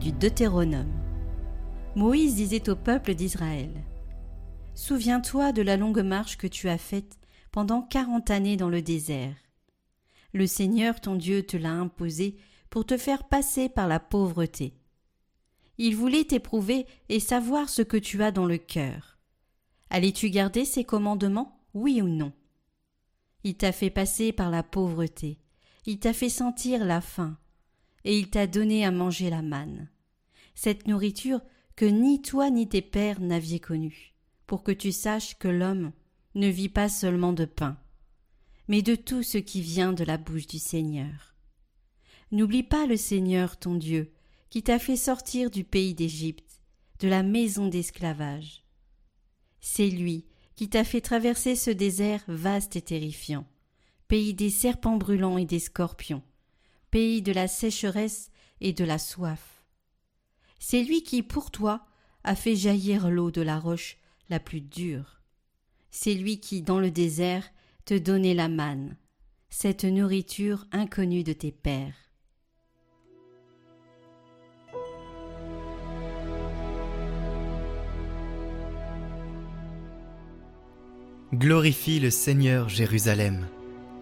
Du Deutéronome. Moïse disait au peuple d'Israël Souviens-toi de la longue marche que tu as faite pendant quarante années dans le désert. Le Seigneur ton Dieu te l'a imposé pour te faire passer par la pauvreté. Il voulait t'éprouver et savoir ce que tu as dans le cœur. Allais-tu garder ses commandements, oui ou non? Il t'a fait passer par la pauvreté, il t'a fait sentir la faim, et il t'a donné à manger la manne. Cette nourriture que ni toi ni tes pères n'aviez connue, pour que tu saches que l'homme ne vit pas seulement de pain, mais de tout ce qui vient de la bouche du Seigneur. N'oublie pas le Seigneur ton Dieu, qui t'a fait sortir du pays d'Égypte, de la maison d'esclavage. C'est lui qui t'a fait traverser ce désert vaste et terrifiant, pays des serpents brûlants et des scorpions, pays de la sécheresse et de la soif. C'est lui qui, pour toi, a fait jaillir l'eau de la roche la plus dure. C'est lui qui, dans le désert, te donnait la manne, cette nourriture inconnue de tes pères. Glorifie le Seigneur Jérusalem.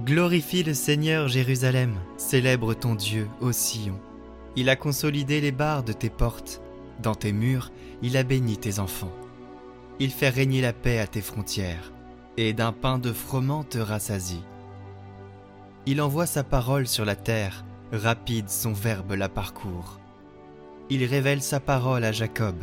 Glorifie le Seigneur Jérusalem, célèbre ton Dieu ô Sion. Il a consolidé les barres de tes portes, dans tes murs il a béni tes enfants. Il fait régner la paix à tes frontières, et d'un pain de froment te rassasie. Il envoie sa parole sur la terre, rapide son verbe la parcourt. Il révèle sa parole à Jacob,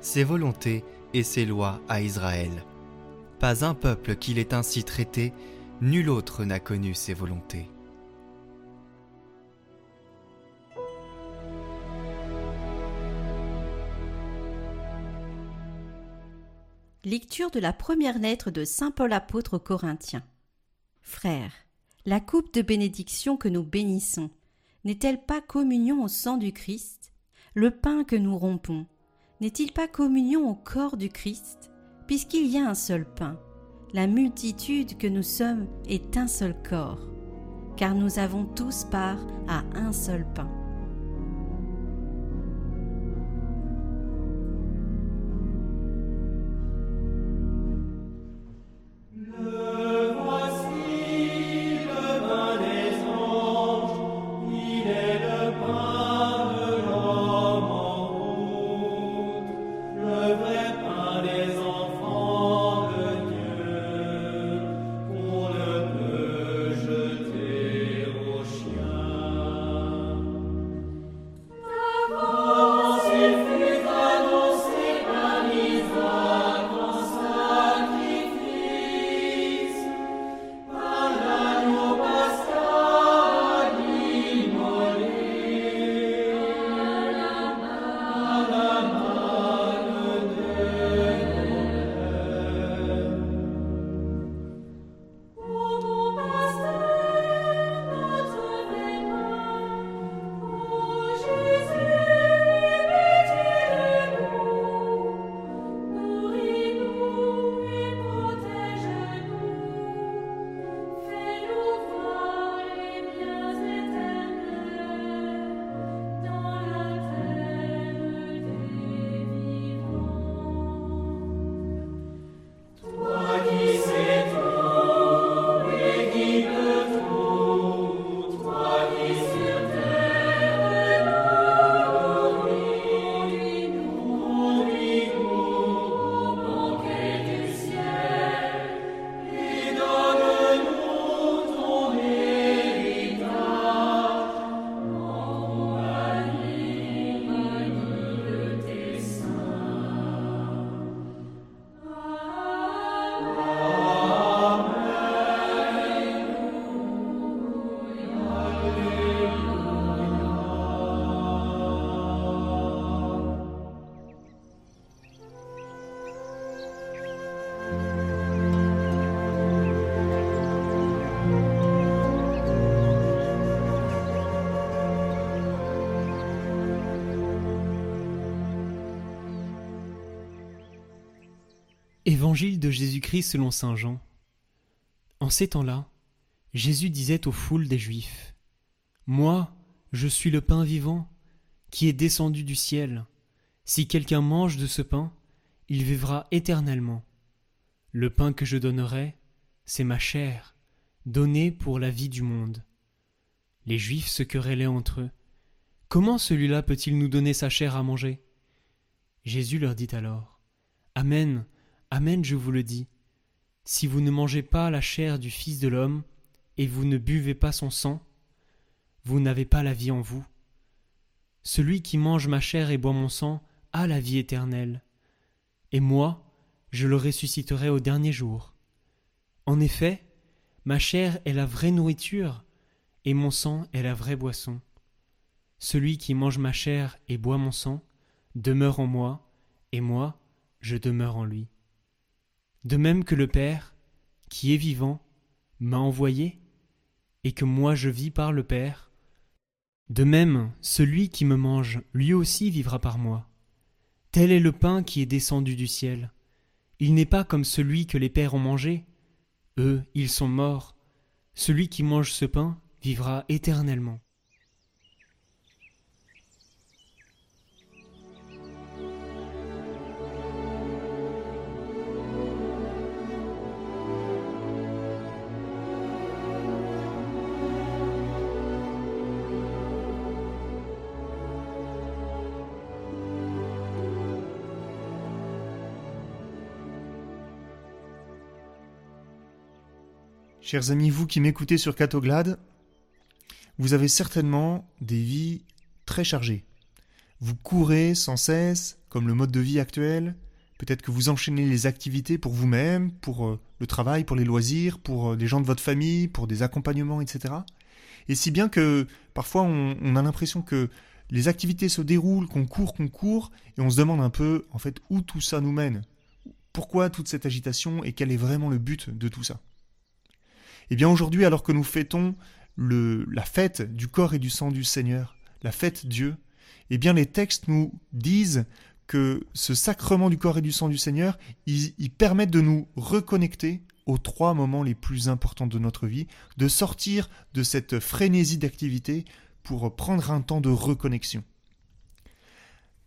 ses volontés et ses lois à Israël. Pas un peuple qu'il ait ainsi traité, nul autre n'a connu ses volontés. Lecture de la première lettre de Saint Paul apôtre aux Corinthiens. Frères, la coupe de bénédiction que nous bénissons n'est-elle pas communion au sang du Christ? Le pain que nous rompons n'est-il pas communion au corps du Christ Puisqu'il y a un seul pain, la multitude que nous sommes est un seul corps, car nous avons tous part à un seul pain. Évangile de Jésus-Christ selon Saint Jean. En ces temps-là, Jésus disait aux foules des Juifs Moi, je suis le pain vivant qui est descendu du ciel. Si quelqu'un mange de ce pain, il vivra éternellement. Le pain que je donnerai, c'est ma chair, donnée pour la vie du monde. Les Juifs se querellaient entre eux. Comment celui-là peut-il nous donner sa chair à manger? Jésus leur dit alors Amen, Amen, je vous le dis. Si vous ne mangez pas la chair du Fils de l'homme, et vous ne buvez pas son sang, vous n'avez pas la vie en vous. Celui qui mange ma chair et boit mon sang a la vie éternelle, et moi, je le ressusciterai au dernier jour. En effet, ma chair est la vraie nourriture, et mon sang est la vraie boisson. Celui qui mange ma chair et boit mon sang demeure en moi, et moi, je demeure en lui. De même que le Père, qui est vivant, m'a envoyé, et que moi je vis par le Père, de même celui qui me mange, lui aussi vivra par moi. Tel est le pain qui est descendu du ciel. Il n'est pas comme celui que les pères ont mangé. Eux, ils sont morts. Celui qui mange ce pain vivra éternellement. Chers amis, vous qui m'écoutez sur Catoglade, vous avez certainement des vies très chargées. Vous courez sans cesse, comme le mode de vie actuel. Peut-être que vous enchaînez les activités pour vous-même, pour euh, le travail, pour les loisirs, pour euh, les gens de votre famille, pour des accompagnements, etc. Et si bien que parfois on, on a l'impression que les activités se déroulent, qu'on court, qu'on court, et on se demande un peu, en fait, où tout ça nous mène. Pourquoi toute cette agitation et quel est vraiment le but de tout ça? Eh bien aujourd'hui, alors que nous fêtons la fête du corps et du sang du Seigneur, la fête Dieu, eh bien les textes nous disent que ce sacrement du corps et du sang du Seigneur, ils permettent de nous reconnecter aux trois moments les plus importants de notre vie, de sortir de cette frénésie d'activité pour prendre un temps de reconnexion.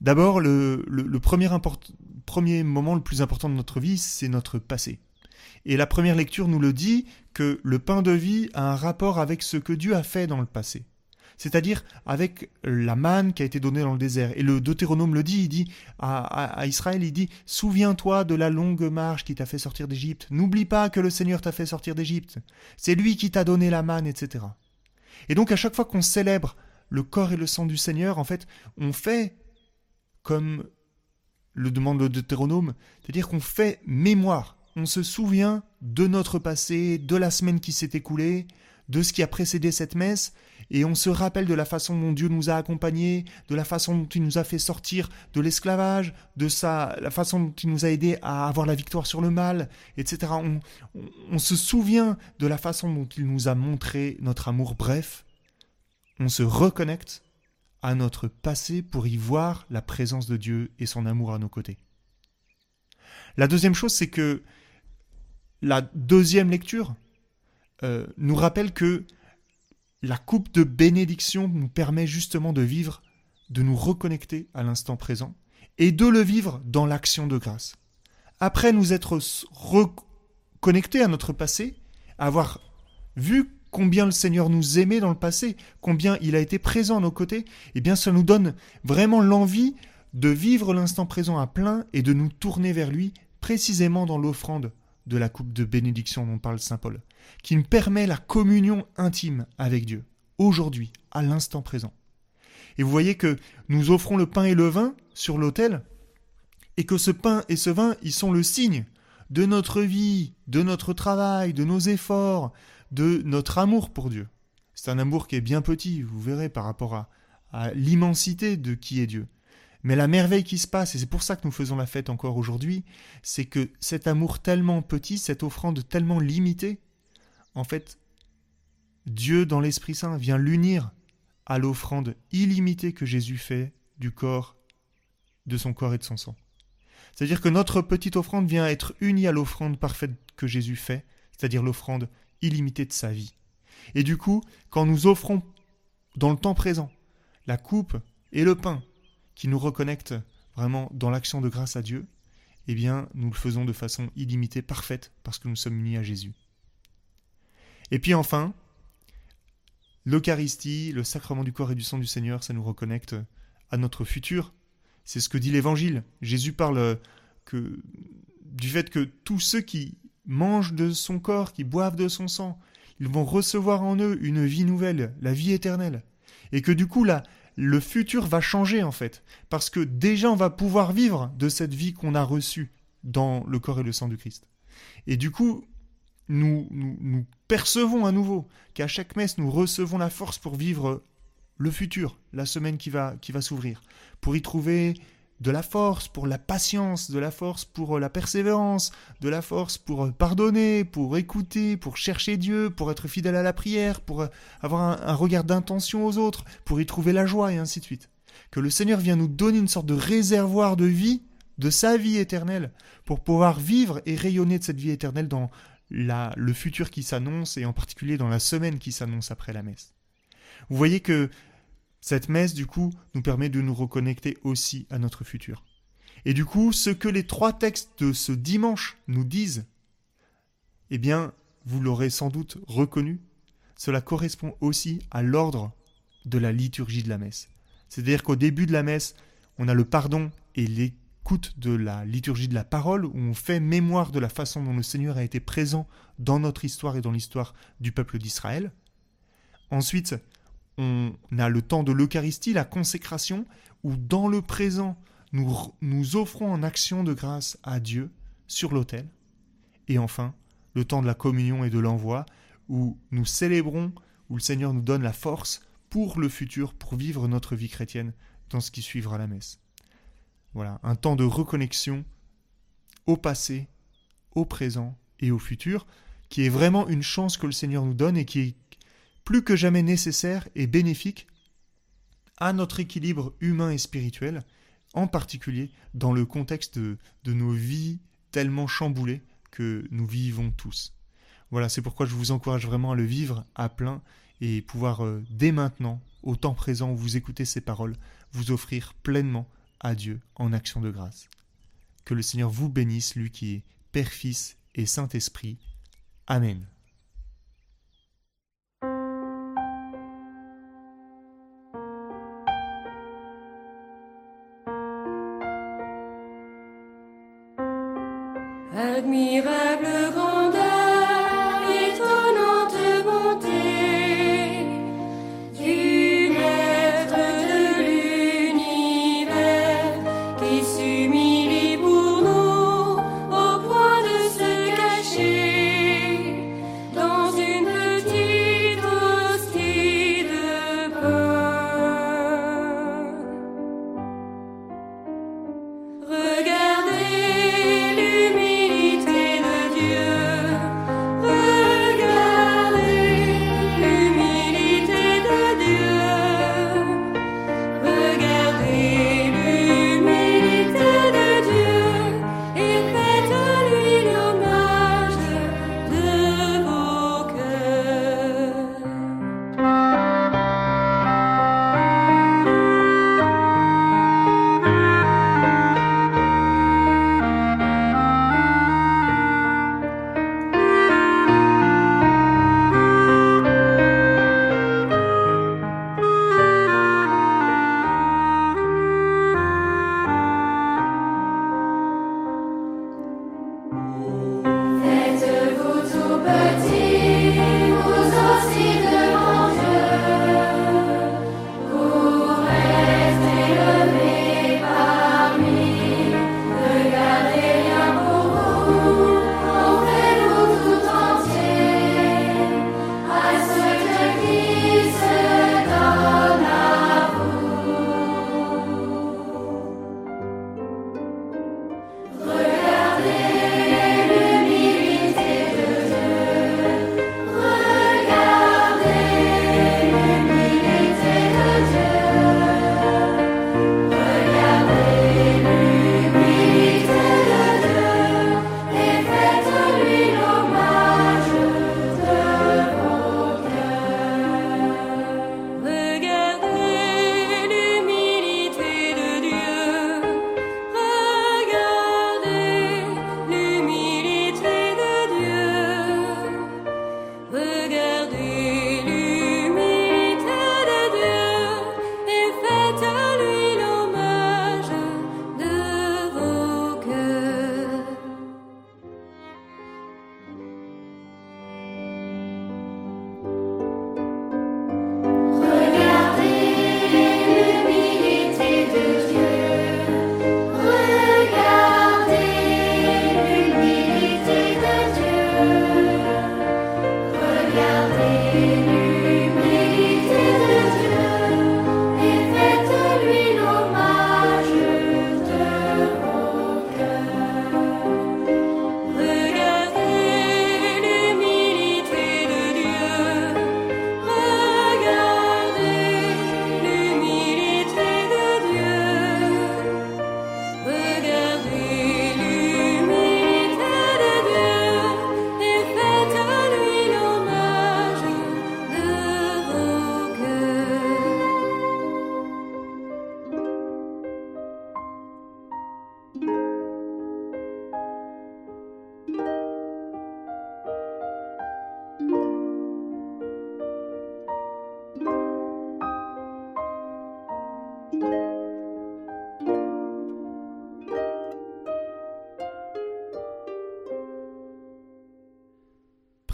D'abord, le, premier moment le plus important de notre vie, c'est notre passé. Et la première lecture nous le dit que le pain de vie a un rapport avec ce que Dieu a fait dans le passé. C'est-à-dire avec la manne qui a été donnée dans le désert. Et le Deutéronome le dit, il dit à, Israël, il dit, souviens-toi de la longue marche qui t'a fait sortir d'Égypte. N'oublie pas que le Seigneur t'a fait sortir d'Égypte. C'est lui qui t'a donné la manne, etc. Et donc à chaque fois qu'on célèbre le corps et le sang du Seigneur, en fait, on fait comme le demande le Deutéronome, c'est-à-dire qu'on fait mémoire on se souvient de notre passé, de la semaine qui s'est écoulée, de ce qui a précédé cette messe, et on se rappelle de la façon dont Dieu nous a accompagnés, de la façon dont il nous a fait sortir de l'esclavage, de sa, la façon dont il nous a aidés à avoir la victoire sur le mal, etc. On, on se souvient de la façon dont il nous a montré notre amour. Bref, on se reconnecte à notre passé pour y voir la présence de Dieu et son amour à nos côtés. La deuxième chose, c'est que la deuxième lecture euh, nous rappelle que la coupe de bénédiction nous permet justement de vivre, de nous reconnecter à l'instant présent et de le vivre dans l'action de grâce. Après nous être reconnectés à notre passé, avoir vu combien le Seigneur nous aimait dans le passé, combien il a été présent à nos côtés, eh bien ça nous donne vraiment l'envie de vivre l'instant présent à plein et de nous tourner vers lui précisément dans l'offrande de la coupe de bénédiction dont parle Saint Paul, qui nous permet la communion intime avec Dieu, aujourd'hui, à l'instant présent. Et vous voyez que nous offrons le pain et le vin sur l'autel, et que ce pain et ce vin, ils sont le signe de notre vie, de notre travail, de nos efforts, de notre amour pour Dieu. C'est un amour qui est bien petit, vous verrez, par rapport à, à l'immensité de qui est Dieu. Mais la merveille qui se passe, et c'est pour ça que nous faisons la fête encore aujourd'hui, c'est que cet amour tellement petit, cette offrande tellement limitée, en fait, Dieu dans l'Esprit Saint vient l'unir à l'offrande illimitée que Jésus fait du corps, de son corps et de son sang. C'est-à-dire que notre petite offrande vient être unie à l'offrande parfaite que Jésus fait, c'est-à-dire l'offrande illimitée de sa vie. Et du coup, quand nous offrons dans le temps présent la coupe et le pain qui nous reconnecte vraiment dans l'action de grâce à Dieu, eh bien, nous le faisons de façon illimitée, parfaite, parce que nous sommes unis à Jésus. Et puis enfin, l'Eucharistie, le sacrement du corps et du sang du Seigneur, ça nous reconnecte à notre futur. C'est ce que dit l'Évangile. Jésus parle que, du fait que tous ceux qui mangent de son corps, qui boivent de son sang, ils vont recevoir en eux une vie nouvelle, la vie éternelle. Et que du coup, là, le futur va changer en fait. Parce que déjà, on va pouvoir vivre de cette vie qu'on a reçue dans le corps et le sang du Christ. Et du coup, nous, nous, percevons à nouveau qu'à chaque messe, nous recevons la force pour vivre le futur, la semaine qui va, qui va s'ouvrir, pour y trouver de la force pour la patience, de la force pour euh, la persévérance, de la force pour euh, pardonner, pour écouter, pour chercher Dieu, pour être fidèle à la prière, pour euh, avoir un, regard d'intention aux autres, pour y trouver la joie et ainsi de suite. Que le Seigneur vient nous donner une sorte de réservoir de vie, de sa vie éternelle, pour pouvoir vivre et rayonner de cette vie éternelle dans le futur qui s'annonce et en particulier dans la semaine qui s'annonce après la messe. Vous voyez que cette messe, du coup, nous permet de nous reconnecter aussi à notre futur. Et du coup, ce que les trois textes de ce dimanche nous disent, eh bien, vous l'aurez sans doute reconnu, cela correspond aussi à l'ordre de la liturgie de la messe. C'est-à-dire qu'au début de la messe, on a le pardon et l'écoute de la liturgie de la parole, où on fait mémoire de la façon dont le Seigneur a été présent dans notre histoire et dans l'histoire du peuple d'Israël. Ensuite, on a le temps de l'Eucharistie, la consécration, où dans le présent, nous, nous offrons en action de grâce à Dieu sur l'autel. Et enfin, le temps de la communion et de l'envoi, où nous célébrons, où le Seigneur nous donne la force pour le futur, pour vivre notre vie chrétienne dans ce qui suivra la messe. Voilà, un temps de reconnexion au passé, au présent et au futur, qui est vraiment une chance que le Seigneur nous donne et qui est plus que jamais nécessaire et bénéfique à notre équilibre humain et spirituel, en particulier dans le contexte de, nos vies tellement chamboulées que nous vivons tous. Voilà, c'est pourquoi je vous encourage vraiment à le vivre à plein et pouvoir euh, dès maintenant, au temps présent où vous écoutez ces paroles, vous offrir pleinement à Dieu en action de grâce. Que le Seigneur vous bénisse, lui qui est Père, Fils et Saint-Esprit. Amen.